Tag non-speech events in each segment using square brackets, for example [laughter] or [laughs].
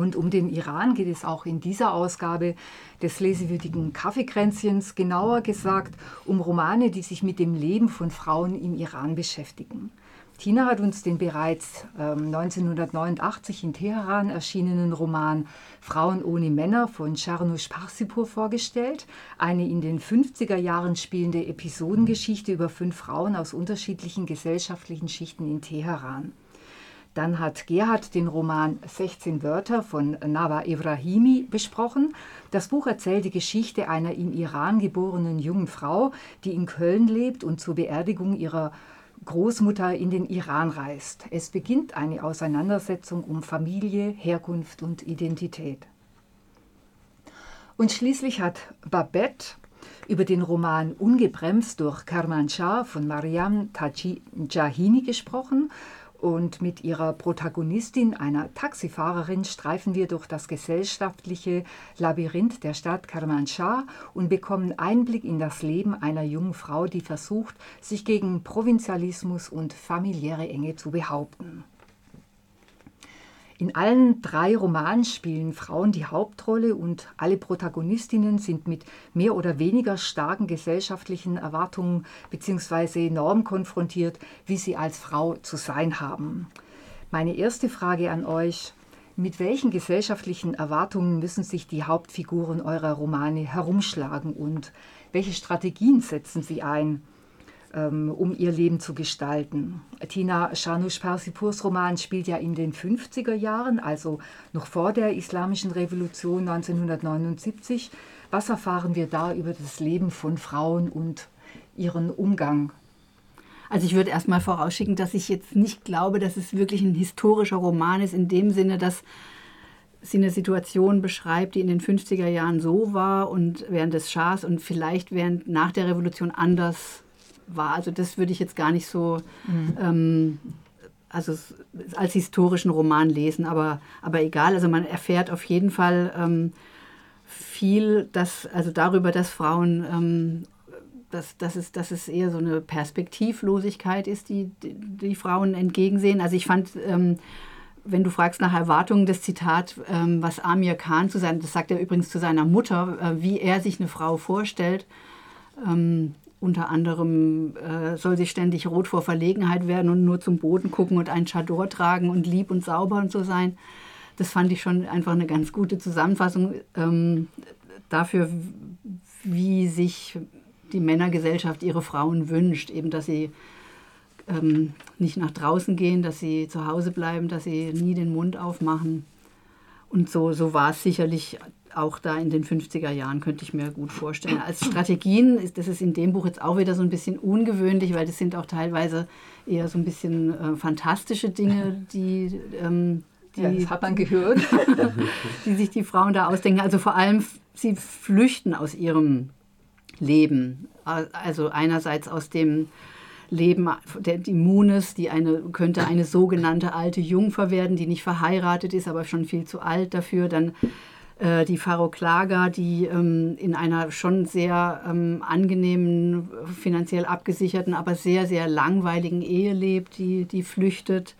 Und um den Iran geht es auch in dieser Ausgabe des lesewürdigen Kaffeekränzchens, genauer gesagt um Romane, die sich mit dem Leben von Frauen im Iran beschäftigen. Tina hat uns den bereits ähm, 1989 in Teheran erschienenen Roman Frauen ohne Männer von Charnush Parsipur vorgestellt, eine in den 50er Jahren spielende Episodengeschichte über fünf Frauen aus unterschiedlichen gesellschaftlichen Schichten in Teheran. Dann hat Gerhard den Roman 16 Wörter von Nawa Ibrahimi besprochen. Das Buch erzählt die Geschichte einer im Iran geborenen jungen Frau, die in Köln lebt und zur Beerdigung ihrer Großmutter in den Iran reist. Es beginnt eine Auseinandersetzung um Familie, Herkunft und Identität. Und schließlich hat Babette über den Roman Ungebremst durch Kermanschah von Mariam Taji Jahini gesprochen und mit ihrer Protagonistin, einer Taxifahrerin, streifen wir durch das gesellschaftliche Labyrinth der Stadt Kermanshah und bekommen Einblick in das Leben einer jungen Frau, die versucht, sich gegen Provinzialismus und familiäre Enge zu behaupten. In allen drei Romanen spielen Frauen die Hauptrolle und alle Protagonistinnen sind mit mehr oder weniger starken gesellschaftlichen Erwartungen bzw. Normen konfrontiert, wie sie als Frau zu sein haben. Meine erste Frage an euch, mit welchen gesellschaftlichen Erwartungen müssen sich die Hauptfiguren eurer Romane herumschlagen und welche Strategien setzen sie ein? Ähm, um ihr Leben zu gestalten. Tina Shanush-Persipurs Roman spielt ja in den 50er Jahren, also noch vor der Islamischen Revolution 1979. Was erfahren wir da über das Leben von Frauen und ihren Umgang also ich würde erstmal vorausschicken, dass ich jetzt nicht glaube, dass es wirklich ein historischer Roman ist, in dem Sinne, dass sie eine Situation beschreibt, die in den 50er Jahren so war und während des Schahs und vielleicht während nach der Revolution anders war. Also das würde ich jetzt gar nicht so mhm. ähm, also als historischen Roman lesen, aber, aber egal. Also man erfährt auf jeden Fall ähm, viel, dass, also darüber, dass Frauen, ähm, dass, dass, es, dass es eher so eine Perspektivlosigkeit ist, die, die, die Frauen entgegensehen. Also ich fand, ähm, wenn du fragst nach Erwartungen, das Zitat, ähm, was Amir Khan zu sein, das sagt er übrigens zu seiner Mutter, äh, wie er sich eine Frau vorstellt, ähm, unter anderem äh, soll sie ständig rot vor Verlegenheit werden und nur zum Boden gucken und einen Chador tragen und lieb und sauber und so sein. Das fand ich schon einfach eine ganz gute Zusammenfassung ähm, dafür, wie sich die Männergesellschaft ihre Frauen wünscht. Eben, dass sie ähm, nicht nach draußen gehen, dass sie zu Hause bleiben, dass sie nie den Mund aufmachen. Und so, so war es sicherlich auch da in den 50er Jahren, könnte ich mir gut vorstellen. Als Strategien ist das ist in dem Buch jetzt auch wieder so ein bisschen ungewöhnlich, weil das sind auch teilweise eher so ein bisschen äh, fantastische Dinge, die, ähm, die, ja, das hat man gehört, [laughs] die sich die Frauen da ausdenken. Also vor allem, sie flüchten aus ihrem Leben. Also einerseits aus dem Leben der Immunes, die eine, könnte eine sogenannte alte Jungfer werden, die nicht verheiratet ist, aber schon viel zu alt dafür. Dann äh, die Faro Klager, die ähm, in einer schon sehr ähm, angenehmen, finanziell abgesicherten, aber sehr, sehr langweiligen Ehe lebt, die, die flüchtet.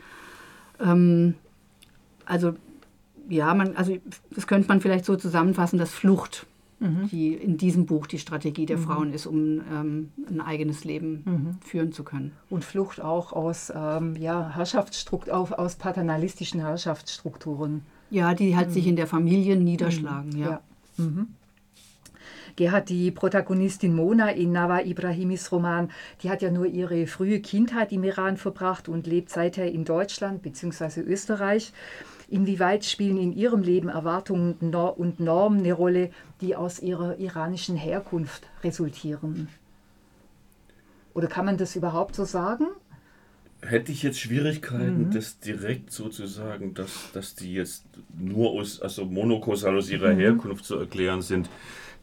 Ähm, also ja, man, also das könnte man vielleicht so zusammenfassen, dass Flucht mhm. die in diesem Buch die Strategie der mhm. Frauen ist, um ähm, ein eigenes Leben mhm. führen zu können. Und Flucht auch aus, ähm, ja, Herrschaftsstrukt aus paternalistischen Herrschaftsstrukturen. Ja, die halt mhm. sich in der Familie niederschlagen, mhm. ja. ja. Mhm. Gerhard, die Protagonistin Mona in Nawa Ibrahimis Roman, die hat ja nur ihre frühe Kindheit im Iran verbracht und lebt seither in Deutschland bzw. Österreich. Inwieweit spielen in ihrem Leben Erwartungen und Normen eine Rolle, die aus ihrer iranischen Herkunft resultieren? Oder kann man das überhaupt so sagen? hätte ich jetzt Schwierigkeiten, mhm. das direkt so zu sagen, dass, dass die jetzt nur aus, also monokausal aus ihrer mhm. Herkunft zu erklären sind.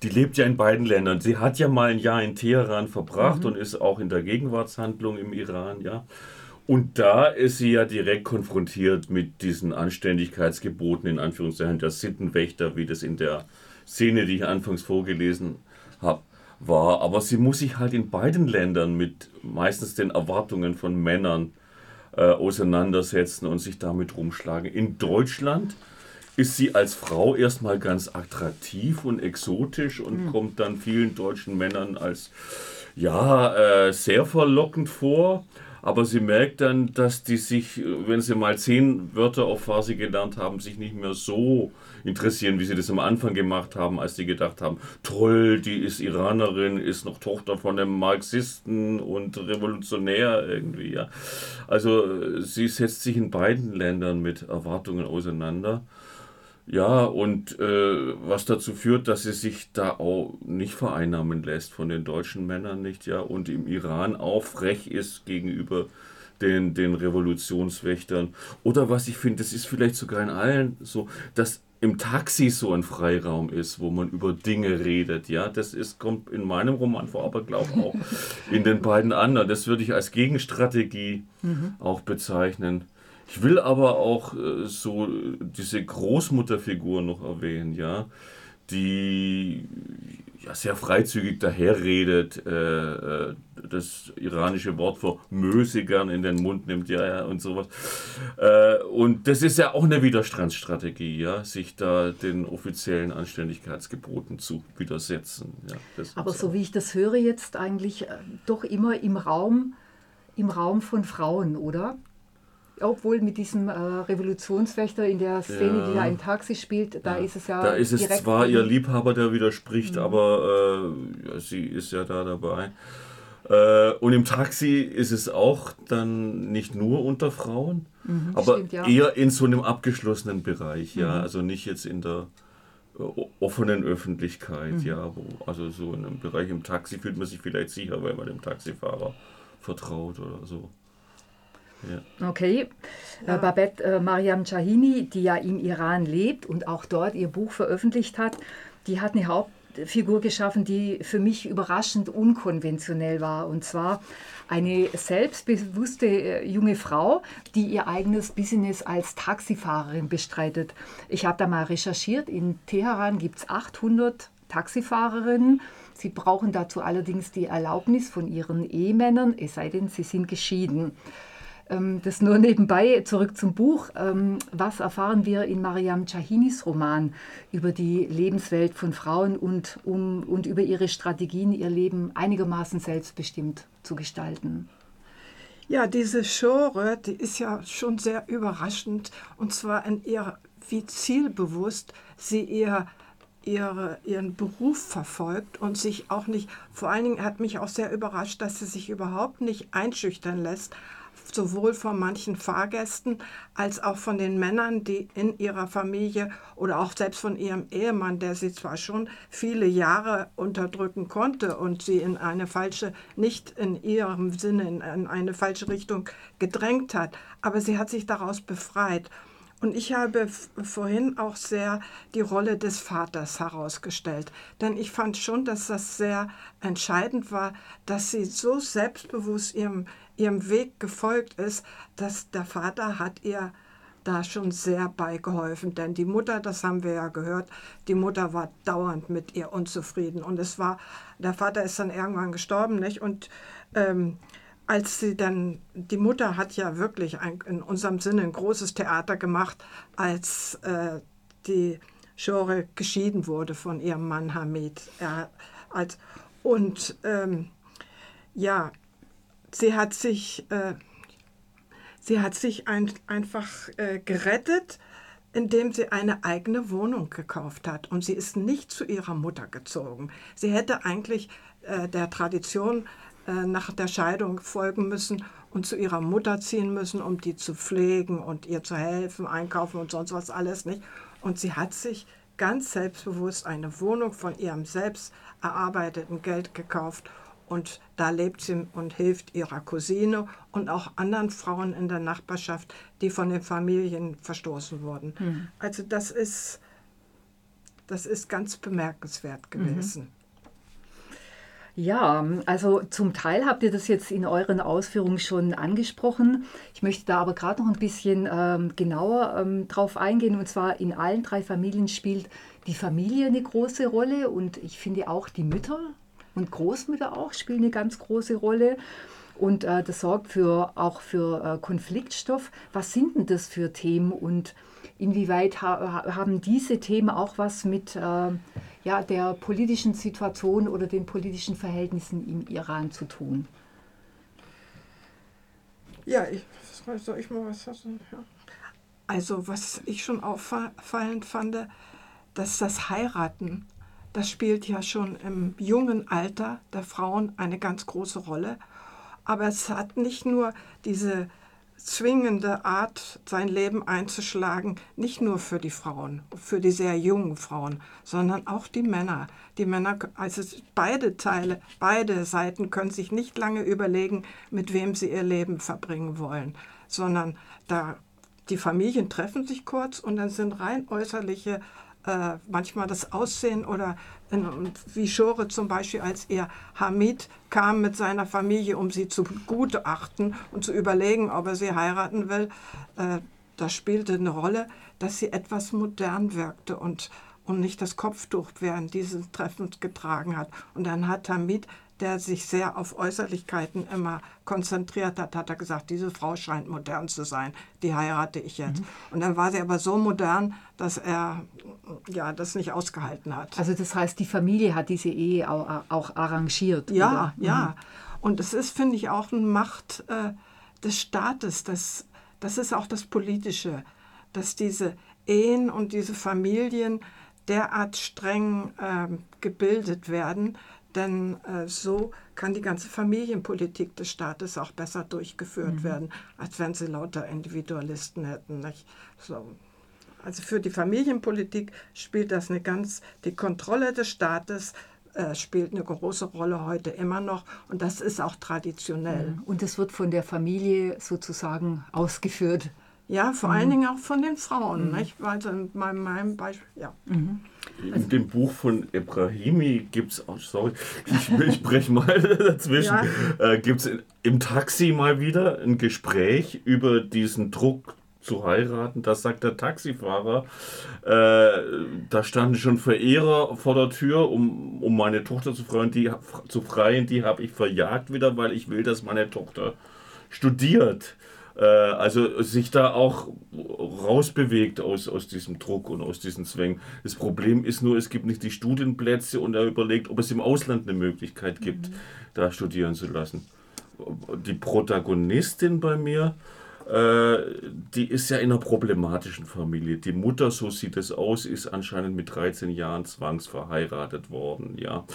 Die lebt ja in beiden Ländern. Sie hat ja mal ein Jahr in Teheran verbracht mhm. und ist auch in der Gegenwartshandlung im Iran, ja. Und da ist sie ja direkt konfrontiert mit diesen Anständigkeitsgeboten, in Anführungszeichen, der Sittenwächter, wie das in der Szene, die ich anfangs vorgelesen habe, war. Aber sie muss sich halt in beiden Ländern mit meistens den Erwartungen von Männern äh, auseinandersetzen und sich damit rumschlagen. In Deutschland ist sie als Frau erstmal ganz attraktiv und exotisch und mhm. kommt dann vielen deutschen Männern als ja, äh, sehr verlockend vor. Aber sie merkt dann, dass die sich, wenn sie mal zehn Wörter auf Farsi gelernt haben, sich nicht mehr so interessieren, wie sie das am Anfang gemacht haben, als sie gedacht haben, toll, die ist Iranerin, ist noch Tochter von einem Marxisten und Revolutionär irgendwie. Ja. Also sie setzt sich in beiden Ländern mit Erwartungen auseinander. Ja, und äh, was dazu führt, dass sie sich da auch nicht vereinnahmen lässt von den deutschen Männern nicht, ja, und im Iran auch frech ist gegenüber den, den Revolutionswächtern. Oder was ich finde, das ist vielleicht sogar in allen so, dass im Taxi so ein Freiraum ist, wo man über Dinge redet. Ja, das ist, kommt in meinem Roman vor, aber glaube auch [laughs] in den beiden anderen. Das würde ich als Gegenstrategie mhm. auch bezeichnen. Ich will aber auch äh, so diese Großmutterfigur noch erwähnen, ja, die ja, sehr freizügig daherredet, äh, äh, das iranische Wort für Möse gern in den Mund nimmt, ja, ja, und sowas. Äh, und das ist ja auch eine Widerstandsstrategie, ja, sich da den offiziellen Anständigkeitsgeboten zu widersetzen. Ja, Aber so wie ich das höre jetzt eigentlich äh, doch immer im Raum, im Raum von Frauen, oder? Obwohl mit diesem äh, Revolutionswächter in der Szene, ja. die da im Taxi spielt, da ja. ist es ja. Da ist es zwar ihr Liebhaber, der widerspricht, mhm. aber äh, sie ist ja da dabei. Äh, und im Taxi ist es auch dann nicht nur unter Frauen, mhm, aber stimmt, ja. eher in so einem abgeschlossenen Bereich, ja, mhm. also nicht jetzt in der äh, offenen Öffentlichkeit, mhm. ja, wo, also so in einem Bereich im Taxi fühlt man sich vielleicht sicher, weil man dem Taxifahrer vertraut oder so. Ja. Okay. Ja. Äh, Babette äh, Mariam Chahini, die ja im Iran lebt und auch dort ihr Buch veröffentlicht hat, die hat eine Hauptfigur geschaffen, die für mich überraschend unkonventionell war. Und zwar eine selbstbewusste äh, junge Frau, die ihr eigenes Business als Taxifahrerin bestreitet. Ich habe da mal recherchiert. In Teheran gibt es 800 Taxifahrerinnen. Sie brauchen dazu allerdings die Erlaubnis von ihren Ehemännern, es sei denn, sie sind geschieden. Ähm, das nur nebenbei, zurück zum Buch. Ähm, was erfahren wir in Mariam Chahinis Roman über die Lebenswelt von Frauen und, um, und über ihre Strategien, ihr Leben einigermaßen selbstbestimmt zu gestalten? Ja, diese Genre, die ist ja schon sehr überraschend und zwar in ihr, wie zielbewusst sie ihr ihre, ihren Beruf verfolgt und sich auch nicht, vor allen Dingen hat mich auch sehr überrascht, dass sie sich überhaupt nicht einschüchtern lässt sowohl von manchen Fahrgästen als auch von den Männern, die in ihrer Familie oder auch selbst von ihrem Ehemann, der sie zwar schon viele Jahre unterdrücken konnte und sie in eine falsche, nicht in ihrem Sinne in eine falsche Richtung gedrängt hat, aber sie hat sich daraus befreit. Und ich habe vorhin auch sehr die Rolle des Vaters herausgestellt. Denn ich fand schon, dass das sehr entscheidend war, dass sie so selbstbewusst ihrem, ihrem Weg gefolgt ist, dass der Vater hat ihr da schon sehr beigeholfen. Denn die Mutter, das haben wir ja gehört, die Mutter war dauernd mit ihr unzufrieden. Und es war, der Vater ist dann irgendwann gestorben, nicht? Und ähm, als sie dann, die Mutter hat ja wirklich ein, in unserem Sinne ein großes Theater gemacht, als äh, die Shore geschieden wurde von ihrem Mann Hamid. Er, als, und ähm, ja, sie hat sich, äh, sie hat sich ein, einfach äh, gerettet, indem sie eine eigene Wohnung gekauft hat. Und sie ist nicht zu ihrer Mutter gezogen. Sie hätte eigentlich äh, der Tradition äh, nach der Scheidung folgen müssen und zu ihrer Mutter ziehen müssen, um die zu pflegen und ihr zu helfen, einkaufen und sonst was alles nicht. Und sie hat sich ganz selbstbewusst eine Wohnung von ihrem selbst erarbeiteten Geld gekauft und da lebt sie und hilft ihrer Cousine und auch anderen Frauen in der Nachbarschaft, die von den Familien verstoßen wurden. Mhm. Also das ist, das ist ganz bemerkenswert gewesen. Mhm. Ja, also zum Teil habt ihr das jetzt in euren Ausführungen schon angesprochen. Ich möchte da aber gerade noch ein bisschen ähm, genauer ähm, drauf eingehen. Und zwar in allen drei Familien spielt die Familie eine große Rolle und ich finde auch die Mütter und Großmütter auch spielen eine ganz große Rolle. Und äh, das sorgt für, auch für äh, Konfliktstoff. Was sind denn das für Themen und Inwieweit ha haben diese Themen auch was mit äh, ja, der politischen Situation oder den politischen Verhältnissen im Iran zu tun? Ja, ich, soll ich mal was sagen? Ja. Also, was ich schon auffallend fand, dass das Heiraten, das spielt ja schon im jungen Alter der Frauen eine ganz große Rolle. Aber es hat nicht nur diese zwingende Art, sein Leben einzuschlagen, nicht nur für die Frauen, für die sehr jungen Frauen, sondern auch die Männer. Die Männer, also beide Teile, beide Seiten können sich nicht lange überlegen, mit wem sie ihr Leben verbringen wollen, sondern da die Familien treffen sich kurz und dann sind rein äußerliche äh, manchmal das Aussehen oder in, wie Schore zum Beispiel, als ihr Hamid kam mit seiner Familie, um sie zu begutachten und zu überlegen, ob er sie heiraten will, äh, das spielte eine Rolle, dass sie etwas modern wirkte und, und nicht das Kopftuch während dieses Treffens getragen hat. Und dann hat Hamid der sich sehr auf Äußerlichkeiten immer konzentriert hat, hat er gesagt, diese Frau scheint modern zu sein, die heirate ich jetzt. Mhm. Und dann war sie aber so modern, dass er ja, das nicht ausgehalten hat. Also das heißt, die Familie hat diese Ehe auch, auch arrangiert. Ja, oder? ja. Mhm. Und es ist, finde ich, auch eine Macht äh, des Staates. Das, das ist auch das Politische, dass diese Ehen und diese Familien derart streng äh, gebildet werden, denn äh, so kann die ganze Familienpolitik des Staates auch besser durchgeführt mhm. werden, als wenn sie lauter Individualisten hätten. So. Also für die Familienpolitik spielt das eine ganz, die Kontrolle des Staates äh, spielt eine große Rolle heute immer noch und das ist auch traditionell. Mhm. Und es wird von der Familie sozusagen ausgeführt. Ja, vor mhm. allen Dingen auch von den Frauen. Mhm. Nicht? Also in meinem, meinem Beispiel, ja. Mhm. In dem Buch von Ibrahimi gibt es auch, sorry, [laughs] ich, ich breche mal [laughs] dazwischen, ja. äh, gibt es im Taxi mal wieder ein Gespräch über diesen Druck zu heiraten. Das sagt der Taxifahrer. Äh, da standen schon Verehrer vor der Tür, um, um meine Tochter zu freien. Die, zu freien. Die habe ich verjagt wieder, weil ich will, dass meine Tochter studiert. Äh, also sich da auch rausbewegt aus, aus diesem Druck und aus diesen Zwängen. Das Problem ist nur, es gibt nicht die Studienplätze und er überlegt, ob es im Ausland eine Möglichkeit gibt, mhm. da studieren zu lassen. Die Protagonistin bei mir, äh, die ist ja in einer problematischen Familie. Die Mutter, so sieht es aus, ist anscheinend mit 13 Jahren zwangsverheiratet worden. Ja.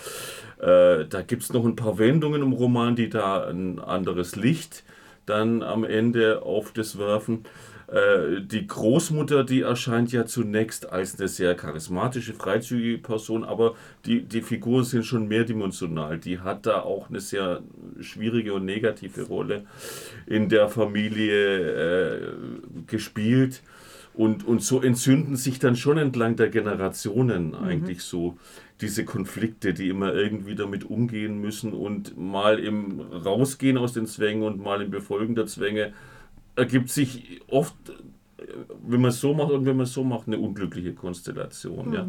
Äh, da gibt es noch ein paar Wendungen im Roman, die da ein anderes Licht dann am Ende auf das werfen. Äh, die Großmutter, die erscheint ja zunächst als eine sehr charismatische, freizügige Person, aber die, die Figuren sind schon mehrdimensional. Die hat da auch eine sehr schwierige und negative Rolle in der Familie äh, gespielt. Und, und so entzünden sich dann schon entlang der Generationen mhm. eigentlich mhm. so diese Konflikte, die immer irgendwie damit umgehen müssen und mal im Rausgehen aus den Zwängen und mal im Befolgen der Zwänge ergibt sich oft, wenn man es so macht und wenn man es so macht, eine unglückliche Konstellation. Mhm. Ja.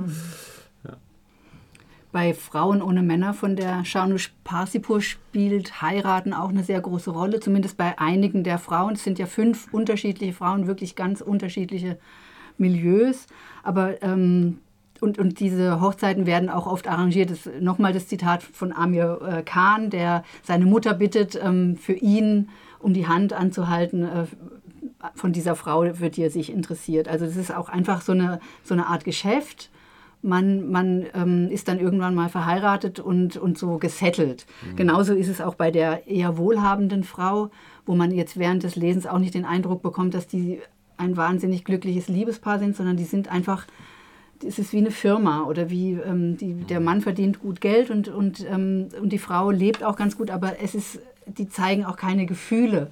Bei Frauen ohne Männer von der Shanush Parsipur spielt Heiraten auch eine sehr große Rolle, zumindest bei einigen der Frauen. Es sind ja fünf unterschiedliche Frauen, wirklich ganz unterschiedliche Milieus. Aber ähm, und, und diese Hochzeiten werden auch oft arrangiert. Das, nochmal das Zitat von Amir äh, Khan, der seine Mutter bittet, ähm, für ihn um die Hand anzuhalten. Äh, von dieser Frau, für die sich interessiert. Also das ist auch einfach so eine, so eine Art Geschäft. Man, man ähm, ist dann irgendwann mal verheiratet und, und so gesettelt. Mhm. Genauso ist es auch bei der eher wohlhabenden Frau, wo man jetzt während des Lesens auch nicht den Eindruck bekommt, dass die ein wahnsinnig glückliches Liebespaar sind, sondern die sind einfach es ist wie eine Firma oder wie ähm, die, der Mann verdient gut Geld und, und, ähm, und die Frau lebt auch ganz gut, aber es ist, die zeigen auch keine Gefühle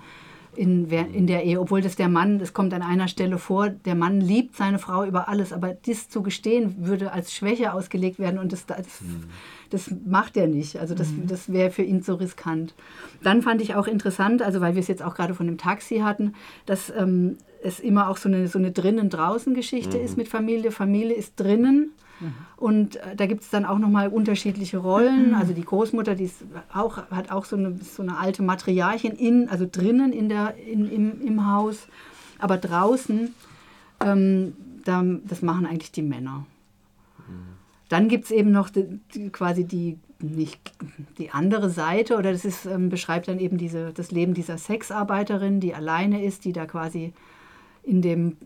in, in der Ehe, obwohl das der Mann, das kommt an einer Stelle vor, der Mann liebt seine Frau über alles, aber dies zu gestehen würde als Schwäche ausgelegt werden und das, das, das macht er nicht. Also das, mhm. das wäre für ihn zu riskant. Dann fand ich auch interessant, also weil wir es jetzt auch gerade von dem Taxi hatten, dass ähm, es immer auch so eine, so eine drinnen-draußen-Geschichte mhm. ist mit Familie. Familie ist drinnen. Mhm. Und äh, da gibt es dann auch nochmal unterschiedliche Rollen. Mhm. Also die Großmutter, die auch, hat auch so eine, so eine alte Matriarchin in, also drinnen in der, in, im, im Haus. Aber draußen ähm, da, das machen eigentlich die Männer. Dann gibt es eben noch die, die, quasi die, nicht, die andere Seite, oder das ist, ähm, beschreibt dann eben diese, das Leben dieser Sexarbeiterin, die alleine ist, die da quasi in dem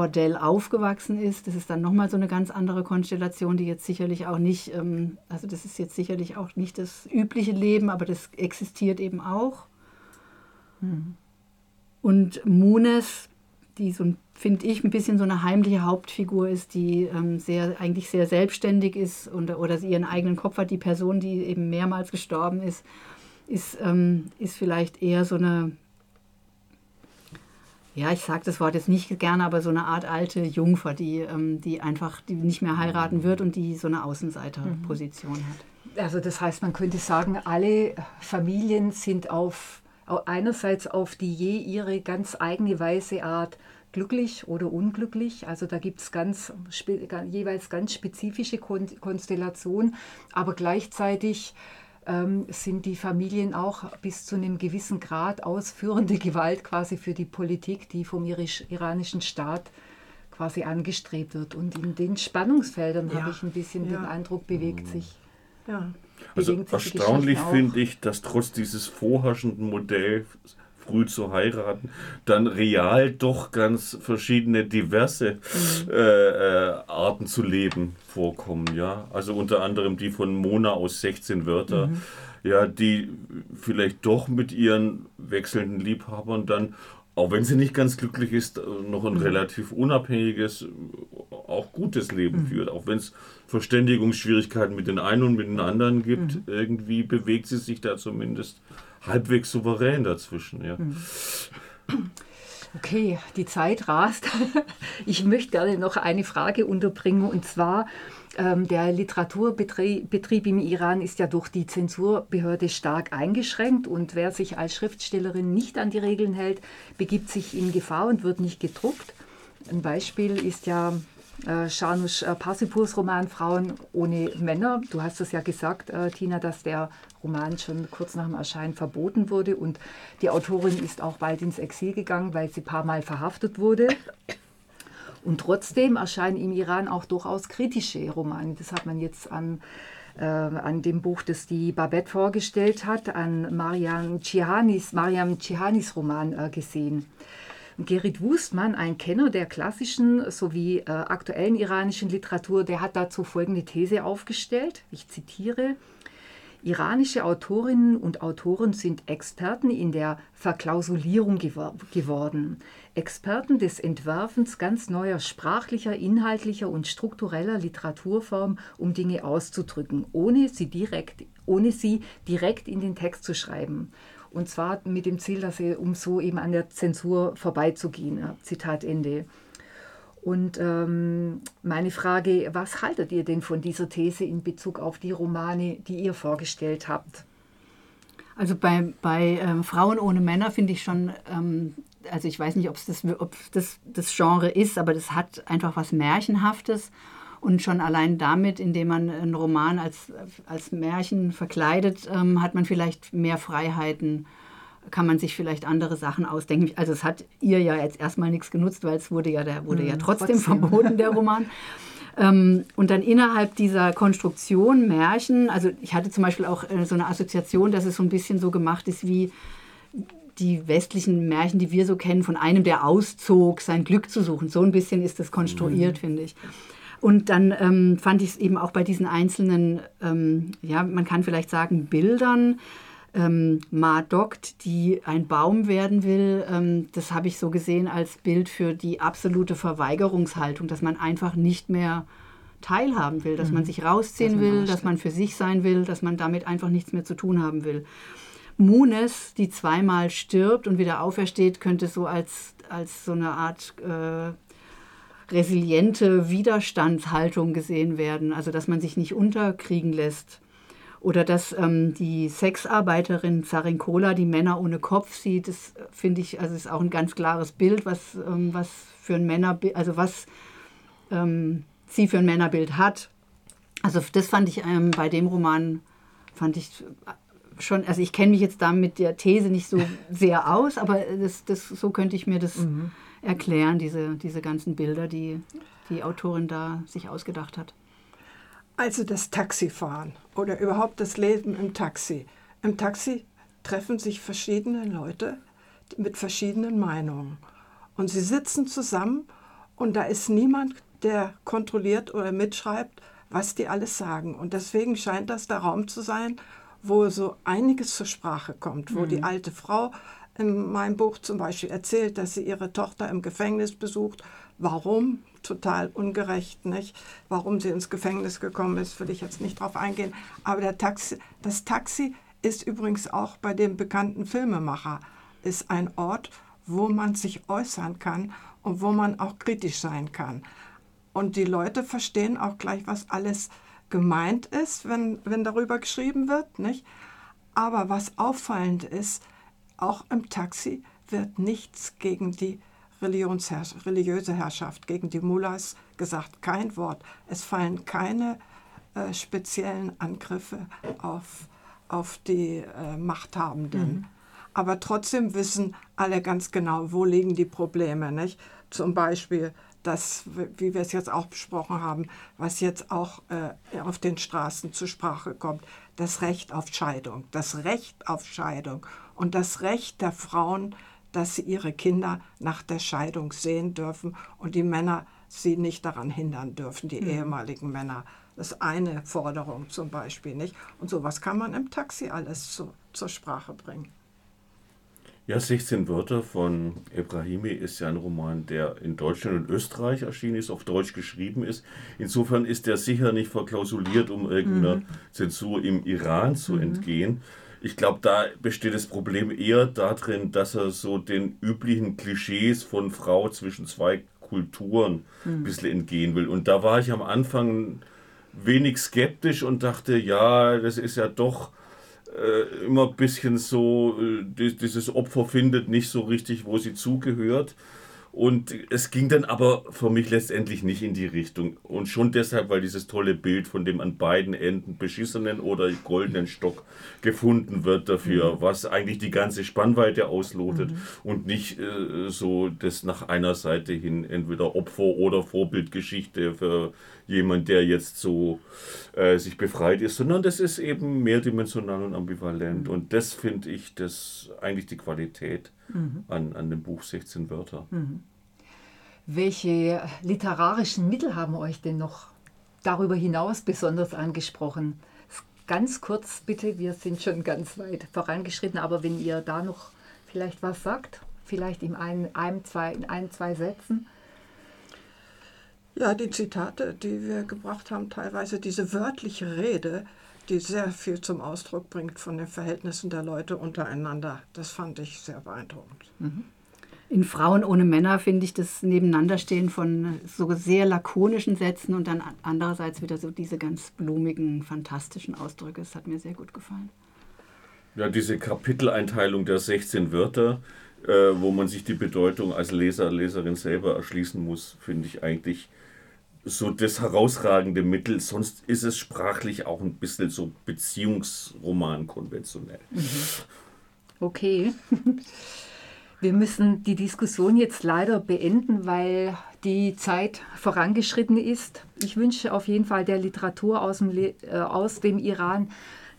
Bordell aufgewachsen ist. Das ist dann nochmal so eine ganz andere Konstellation, die jetzt sicherlich auch nicht, ähm, also das ist jetzt sicherlich auch nicht das übliche Leben, aber das existiert eben auch. Mhm. Und Munes, die so, finde ich, ein bisschen so eine heimliche Hauptfigur ist, die ähm, sehr, eigentlich sehr selbstständig ist und, oder sie ihren eigenen Kopf hat, die Person, die eben mehrmals gestorben ist, ist, ähm, ist vielleicht eher so eine ja, ich sage das Wort jetzt nicht gerne, aber so eine Art alte Jungfer, die, ähm, die einfach die nicht mehr heiraten wird und die so eine Außenseiterposition mhm. hat. Also das heißt, man könnte sagen, alle Familien sind auf einerseits auf die je ihre ganz eigene weise Art glücklich oder unglücklich. Also da gibt es ganz, jeweils ganz spezifische Konstellationen, aber gleichzeitig sind die Familien auch bis zu einem gewissen Grad ausführende Gewalt quasi für die Politik, die vom iranischen Staat quasi angestrebt wird. Und in den Spannungsfeldern ja. habe ich ein bisschen ja. den Eindruck, bewegt sich. Ja. Also erstaunlich finde ich, dass trotz dieses vorherrschenden Modells früh zu heiraten, dann real doch ganz verschiedene, diverse mhm. äh, äh, Arten zu leben vorkommen. Ja? Also unter anderem die von Mona aus 16 Wörter, mhm. ja, die vielleicht doch mit ihren wechselnden Liebhabern dann auch wenn sie nicht ganz glücklich ist, noch ein mhm. relativ unabhängiges, auch gutes Leben mhm. führt. Auch wenn es Verständigungsschwierigkeiten mit den einen und mit den anderen gibt, mhm. irgendwie bewegt sie sich da zumindest halbwegs souverän dazwischen. Ja. Hm. Okay, die Zeit rast. [laughs] Ich möchte gerne noch eine Frage unterbringen und zwar, ähm, der Literaturbetrieb im Iran ist ja durch die Zensurbehörde stark eingeschränkt und wer sich als Schriftstellerin nicht an die Regeln hält, begibt sich in Gefahr und wird nicht gedruckt. Ein Beispiel ist ja äh, Shanush äh, Parsipurs Roman Frauen ohne Männer. Du hast es ja gesagt, äh, Tina, dass der Roman schon kurz nach dem Erscheinen verboten wurde und die Autorin ist auch bald ins Exil gegangen, weil sie ein paar Mal verhaftet wurde. Und trotzdem erscheinen im Iran auch durchaus kritische Romane. Das hat man jetzt an, äh, an dem Buch, das die Babette vorgestellt hat, an Mariam Cihanis, Mariam Cihanis Roman äh, gesehen. Gerrit Wustmann, ein Kenner der klassischen sowie äh, aktuellen iranischen Literatur, der hat dazu folgende These aufgestellt. Ich zitiere. Iranische Autorinnen und Autoren sind Experten in der Verklausulierung gewor geworden. Experten des Entwerfens ganz neuer sprachlicher, inhaltlicher und struktureller Literaturform, um Dinge auszudrücken, ohne sie direkt, ohne sie direkt in den Text zu schreiben. Und zwar mit dem Ziel, dass sie, um so eben an der Zensur vorbeizugehen. Zitat Ende. Und ähm, meine Frage, was haltet ihr denn von dieser These in Bezug auf die Romane, die ihr vorgestellt habt? Also bei, bei ähm, Frauen ohne Männer finde ich schon, ähm, also ich weiß nicht, ob das, das das Genre ist, aber das hat einfach was Märchenhaftes. Und schon allein damit, indem man einen Roman als, als Märchen verkleidet, ähm, hat man vielleicht mehr Freiheiten, kann man sich vielleicht andere Sachen ausdenken. Also es hat ihr ja jetzt erstmal nichts genutzt, weil es wurde ja, der wurde ja hm, trotzdem, trotzdem. verboten, der Roman. [laughs] Ähm, und dann innerhalb dieser Konstruktion Märchen, also ich hatte zum Beispiel auch äh, so eine Assoziation, dass es so ein bisschen so gemacht ist wie die westlichen Märchen, die wir so kennen, von einem, der auszog, sein Glück zu suchen. So ein bisschen ist das konstruiert, mhm. finde ich. Und dann ähm, fand ich es eben auch bei diesen einzelnen, ähm, ja, man kann vielleicht sagen, Bildern, ähm, Ma Dokt, die ein Baum werden will, ähm, das habe ich so gesehen als Bild für die absolute Verweigerungshaltung, dass man einfach nicht mehr teilhaben will, dass mhm. man sich rausziehen dass will, dass man für sich sein will, dass man damit einfach nichts mehr zu tun haben will. Munes, die zweimal stirbt und wieder aufersteht, könnte so als, als so eine Art äh, resiliente Widerstandshaltung gesehen werden, also dass man sich nicht unterkriegen lässt. Oder dass ähm, die Sexarbeiterin Zarenkola die Männer ohne Kopf sieht, das finde ich, also ist auch ein ganz klares Bild, was, ähm, was für ein Männerbild, also was ähm, sie für ein Männerbild hat. Also das fand ich ähm, bei dem Roman, fand ich schon, also ich kenne mich jetzt da mit der These nicht so sehr aus, aber das, das, so könnte ich mir das mhm erklären, diese, diese ganzen Bilder, die die Autorin da sich ausgedacht hat. Also das Taxifahren oder überhaupt das Leben im Taxi. Im Taxi treffen sich verschiedene Leute mit verschiedenen Meinungen. Und sie sitzen zusammen und da ist niemand, der kontrolliert oder mitschreibt, was die alles sagen. Und deswegen scheint das der Raum zu sein, wo so einiges zur Sprache kommt, wo mhm. die alte Frau in meinem Buch zum Beispiel erzählt, dass sie ihre Tochter im Gefängnis besucht. Warum? Total ungerecht, nicht? Warum sie ins Gefängnis gekommen ist, will ich jetzt nicht drauf eingehen. Aber der Taxi, das Taxi ist übrigens auch bei dem bekannten Filmemacher, ist ein Ort, wo man sich äußern kann und wo man auch kritisch sein kann. Und die Leute verstehen auch gleich, was alles gemeint ist, wenn, wenn darüber geschrieben wird. Nicht? Aber was auffallend ist, auch im Taxi wird nichts gegen die religiöse Herrschaft, gegen die Mullahs gesagt, kein Wort. Es fallen keine äh, speziellen Angriffe auf, auf die äh, Machthabenden. Mhm. Aber trotzdem wissen alle ganz genau, wo liegen die Probleme. Nicht? Zum Beispiel das, wie wir es jetzt auch besprochen haben, was jetzt auch äh, auf den Straßen zur Sprache kommt, das Recht auf Scheidung, das Recht auf Scheidung und das Recht der Frauen, dass sie ihre Kinder nach der Scheidung sehen dürfen und die Männer sie nicht daran hindern dürfen, die mhm. ehemaligen Männer. Das ist eine Forderung zum Beispiel nicht. Und sowas kann man im Taxi alles zu, zur Sprache bringen. Ja, 16 Wörter von Ebrahimi ist ja ein Roman, der in Deutschland und Österreich erschienen ist, auf Deutsch geschrieben ist. Insofern ist er sicher nicht verklausuliert, um irgendeiner mhm. Zensur im Iran zu mhm. entgehen. Ich glaube, da besteht das Problem eher darin, dass er so den üblichen Klischees von Frau zwischen zwei Kulturen mhm. ein bisschen entgehen will. Und da war ich am Anfang wenig skeptisch und dachte, ja, das ist ja doch äh, immer ein bisschen so, äh, dieses Opfer findet nicht so richtig, wo sie zugehört. Und es ging dann aber für mich letztendlich nicht in die Richtung. Und schon deshalb, weil dieses tolle Bild von dem an beiden Enden beschissenen oder goldenen Stock gefunden wird dafür, mhm. was eigentlich die ganze Spannweite auslotet mhm. und nicht äh, so das nach einer Seite hin entweder Opfer oder Vorbildgeschichte für jemand, der jetzt so äh, sich befreit ist, sondern das ist eben mehrdimensional und ambivalent. Mhm. Und das finde ich das eigentlich die Qualität mhm. an, an dem Buch 16 Wörter. Mhm. Welche literarischen Mittel haben euch denn noch darüber hinaus besonders angesprochen? Ganz kurz bitte, wir sind schon ganz weit vorangeschritten, aber wenn ihr da noch vielleicht was sagt, vielleicht in ein, einem, zwei, in ein, zwei Sätzen. Ja, die Zitate, die wir gebracht haben, teilweise diese wörtliche Rede, die sehr viel zum Ausdruck bringt von den Verhältnissen der Leute untereinander, das fand ich sehr beeindruckend. Mhm. In Frauen ohne Männer finde ich das Nebeneinanderstehen von so sehr lakonischen Sätzen und dann andererseits wieder so diese ganz blumigen, fantastischen Ausdrücke. Das hat mir sehr gut gefallen. Ja, diese Kapiteleinteilung der 16 Wörter, äh, wo man sich die Bedeutung als Leser, Leserin selber erschließen muss, finde ich eigentlich so das herausragende Mittel. Sonst ist es sprachlich auch ein bisschen so Beziehungsroman konventionell. Mhm. Okay. [laughs] Wir müssen die Diskussion jetzt leider beenden, weil die Zeit vorangeschritten ist. Ich wünsche auf jeden Fall der Literatur aus dem, äh, aus dem Iran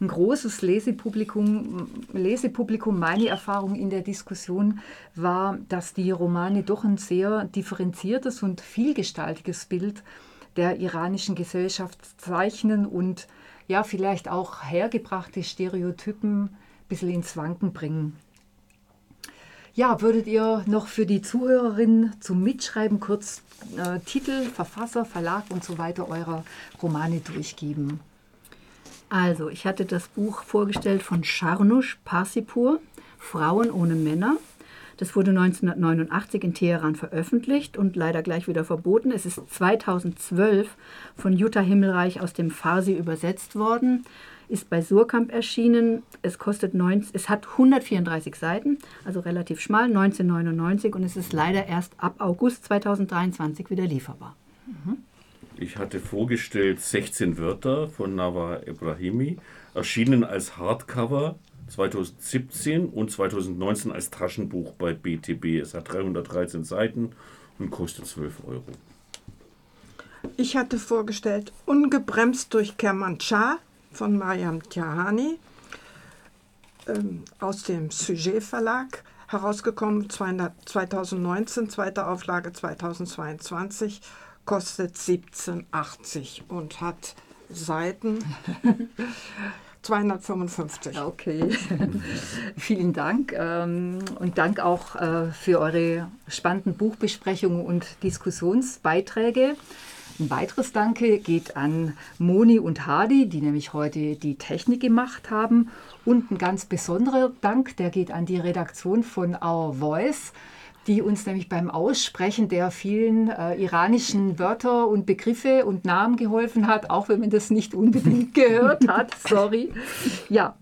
ein großes Lesepublikum, Lesepublikum. Meine Erfahrung in der Diskussion war, dass die Romane doch ein sehr differenziertes und vielgestaltiges Bild der iranischen Gesellschaft zeichnen und ja, vielleicht auch hergebrachte Stereotypen ein bisschen ins Wanken bringen. Ja, würdet ihr noch für die Zuhörerinnen zum Mitschreiben kurz äh, Titel, Verfasser, Verlag und so weiter eurer Romane durchgeben? Also, ich hatte das Buch vorgestellt von Scharnusch Parsipur, Frauen ohne Männer. Das wurde 1989 in Teheran veröffentlicht und leider gleich wieder verboten. Es ist 2012 von Jutta Himmelreich aus dem Farsi übersetzt worden, ist bei Surkamp erschienen. Es kostet 19, es hat 134 Seiten, also relativ schmal, 1999 und es ist leider erst ab August 2023 wieder lieferbar. Mhm. Ich hatte vorgestellt 16 Wörter von Nawa Ibrahimi, erschienen als Hardcover 2017 und 2019 als Taschenbuch bei BTB. Es hat 313 Seiten und kostet 12 Euro. Ich hatte vorgestellt Ungebremst durch Kermanschah von Mariam Tiahani ähm, aus dem Sujet Verlag herausgekommen 2019, zweite Auflage 2022, kostet 17,80 und hat Seiten [laughs] 255. Okay, [laughs] vielen Dank ähm, und Dank auch äh, für eure spannenden Buchbesprechungen und Diskussionsbeiträge. Ein weiteres Danke geht an Moni und Hadi, die nämlich heute die Technik gemacht haben. Und ein ganz besonderer Dank, der geht an die Redaktion von Our Voice die uns nämlich beim Aussprechen der vielen äh, iranischen Wörter und Begriffe und Namen geholfen hat, auch wenn man das nicht unbedingt [laughs] gehört hat. Sorry. Ja,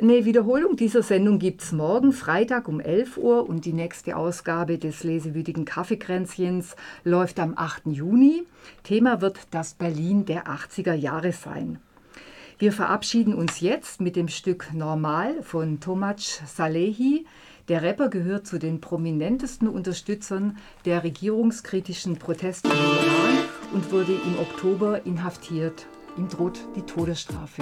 eine Wiederholung dieser Sendung gibt es morgen, Freitag um 11 Uhr und die nächste Ausgabe des lesewütigen Kaffeekränzchens läuft am 8. Juni. Thema wird das Berlin der 80er Jahre sein. Wir verabschieden uns jetzt mit dem Stück Normal von Tomac Salehi. Der Rapper gehört zu den prominentesten Unterstützern der regierungskritischen Proteste im Iran und wurde im Oktober inhaftiert. Ihm droht die Todesstrafe.